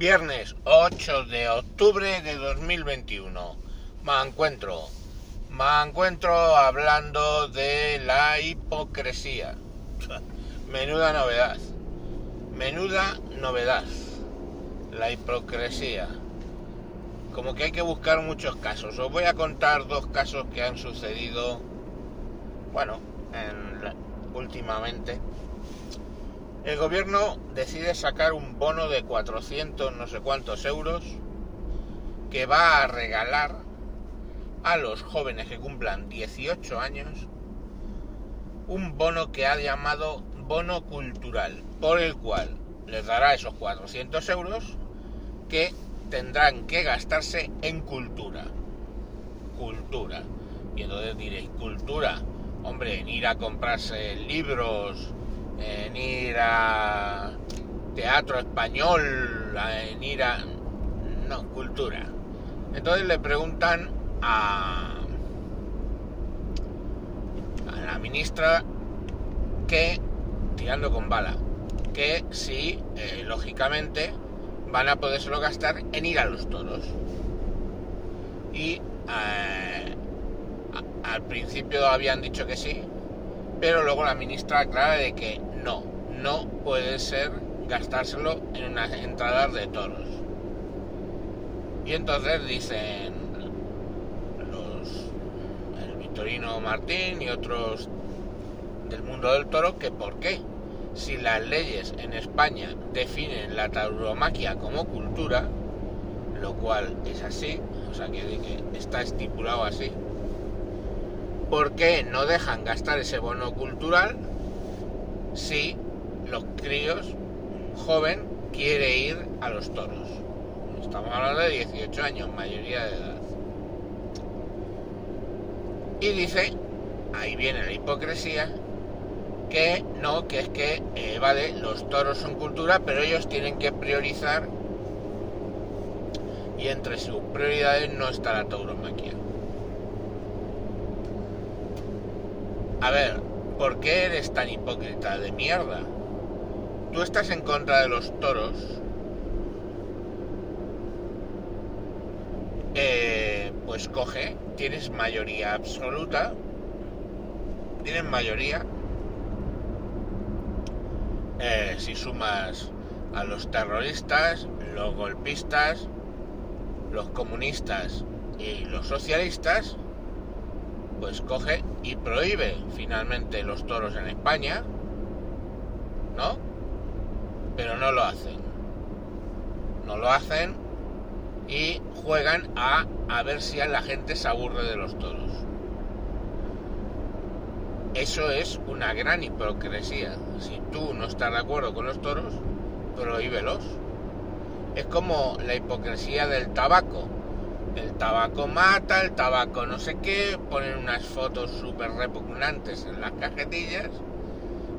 Viernes 8 de octubre de 2021. Me encuentro. Me encuentro hablando de la hipocresía. Menuda novedad. Menuda novedad. La hipocresía. Como que hay que buscar muchos casos. Os voy a contar dos casos que han sucedido, bueno, últimamente el gobierno decide sacar un bono de 400 no sé cuántos euros que va a regalar a los jóvenes que cumplan 18 años un bono que ha llamado bono cultural, por el cual les dará esos 400 euros que tendrán que gastarse en cultura. Cultura. Y entonces diréis, cultura, hombre, en ir a comprarse libros, en ir a teatro español, en ir a... No, cultura. Entonces le preguntan a, a la ministra que, tirando con bala, que sí, eh, lógicamente, van a podérselo gastar en ir a los toros. Y eh, al principio habían dicho que sí, pero luego la ministra aclara de que no, no puede ser gastárselo en una entrada de toros. Y entonces dicen los el Victorino Martín y otros del mundo del toro que por qué si las leyes en España definen la tauromaquia como cultura, lo cual es así, o sea que está estipulado así, ¿por qué no dejan gastar ese bono cultural si los críos joven quiere ir a los toros. Estamos hablando de 18 años, mayoría de edad. Y dice, ahí viene la hipocresía, que no, que es que, eh, vale, los toros son cultura, pero ellos tienen que priorizar y entre sus prioridades no está la tauromaquia. A ver, ¿por qué eres tan hipócrita de mierda? Tú estás en contra de los toros. Eh, pues coge, tienes mayoría absoluta. Tienes mayoría. Eh, si sumas a los terroristas, los golpistas, los comunistas y los socialistas, pues coge y prohíbe finalmente los toros en España, ¿no? Pero no lo hacen. No lo hacen y juegan a, a ver si a la gente se aburre de los toros. Eso es una gran hipocresía. Si tú no estás de acuerdo con los toros, prohíbelos. Es como la hipocresía del tabaco el tabaco mata, el tabaco no sé qué, ponen unas fotos súper repugnantes en las cajetillas,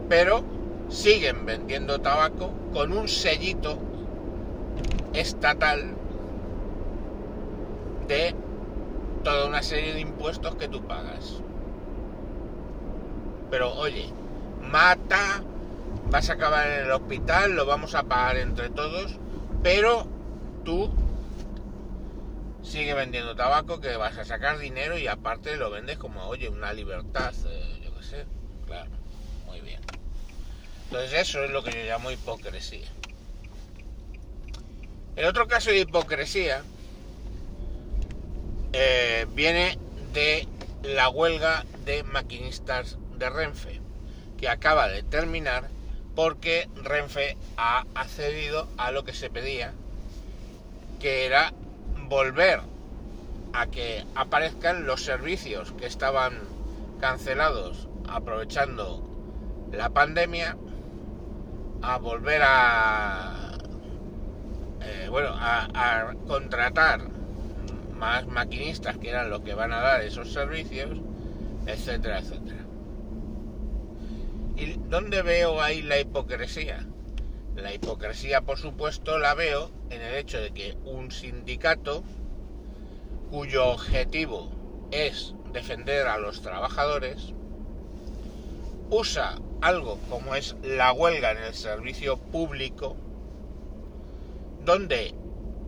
pero siguen vendiendo tabaco con un sellito estatal de toda una serie de impuestos que tú pagas. Pero oye, mata, vas a acabar en el hospital, lo vamos a pagar entre todos, pero tú sigue vendiendo tabaco que vas a sacar dinero y aparte lo vendes como, oye, una libertad, eh, yo qué sé, claro, muy bien. Entonces eso es lo que yo llamo hipocresía. El otro caso de hipocresía eh, viene de la huelga de maquinistas de Renfe, que acaba de terminar porque Renfe ha accedido a lo que se pedía, que era volver a que aparezcan los servicios que estaban cancelados aprovechando la pandemia, a volver a, eh, bueno, a, contratar más maquinistas que eran los que van a dar esos servicios, etcétera, etcétera. ¿Y dónde veo ahí la hipocresía? La hipocresía, por supuesto, la veo en el hecho de que un sindicato cuyo objetivo es defender a los trabajadores usa algo como es la huelga en el servicio público donde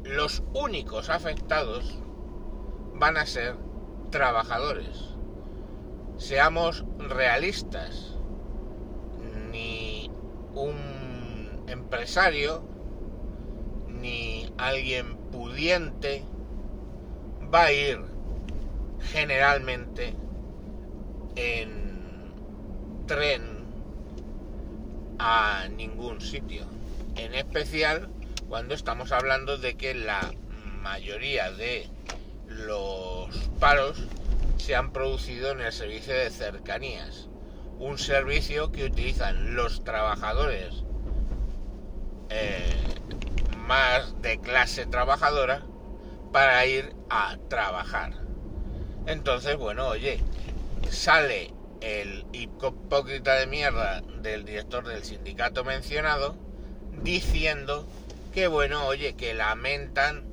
los únicos afectados van a ser trabajadores. Seamos realistas. Ni un empresario, ni alguien pudiente va a ir generalmente en tren a ningún sitio. En especial cuando estamos hablando de que la mayoría de los paros se han producido en el servicio de cercanías, un servicio que utilizan los trabajadores más de clase trabajadora para ir a trabajar. Entonces, bueno, oye, sale el hipócrita de mierda del director del sindicato mencionado diciendo que bueno, oye, que lamentan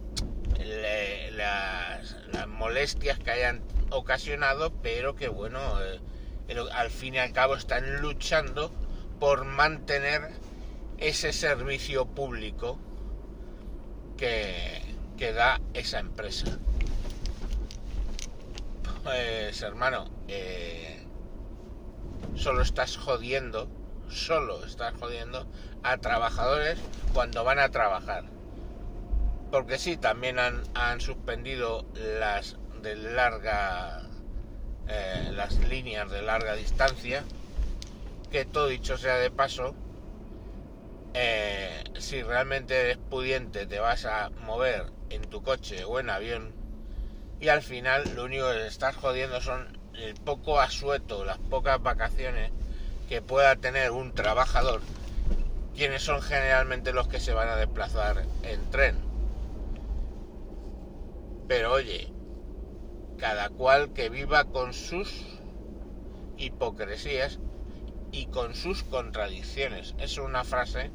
las, molestias que hayan ocasionado, pero que bueno, eh, al fin y al cabo están luchando por mantener ese servicio público que, que da esa empresa. Pues hermano, eh, solo estás jodiendo, solo estás jodiendo a trabajadores cuando van a trabajar. Porque sí, también han, han suspendido las de larga eh, las líneas de larga distancia que todo dicho sea de paso eh, si realmente eres pudiente te vas a mover en tu coche o en avión y al final lo único que estás jodiendo son el poco asueto, las pocas vacaciones que pueda tener un trabajador quienes son generalmente los que se van a desplazar en tren. Pero oye, cada cual que viva con sus hipocresías y con sus contradicciones. Es una frase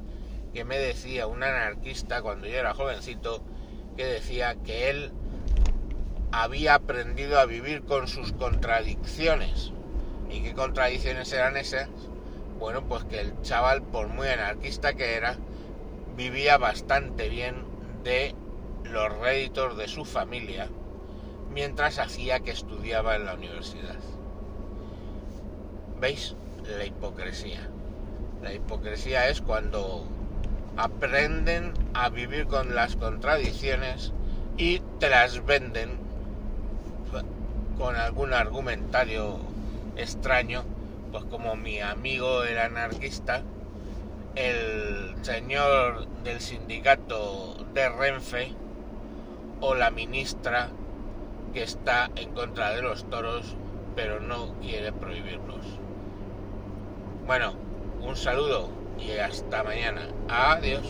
que me decía un anarquista cuando yo era jovencito, que decía que él había aprendido a vivir con sus contradicciones. ¿Y qué contradicciones eran esas? bueno, pues que el chaval, por muy anarquista que era, vivía bastante bien de los réditos de su familia mientras hacía que estudiaba en la universidad. ¿Veis? La hipocresía. La hipocresía es cuando aprenden a vivir con las contradicciones y te las venden con algún argumentario extraño pues como mi amigo el anarquista, el señor del sindicato de Renfe o la ministra que está en contra de los toros pero no quiere prohibirlos. Bueno, un saludo y hasta mañana. Adiós.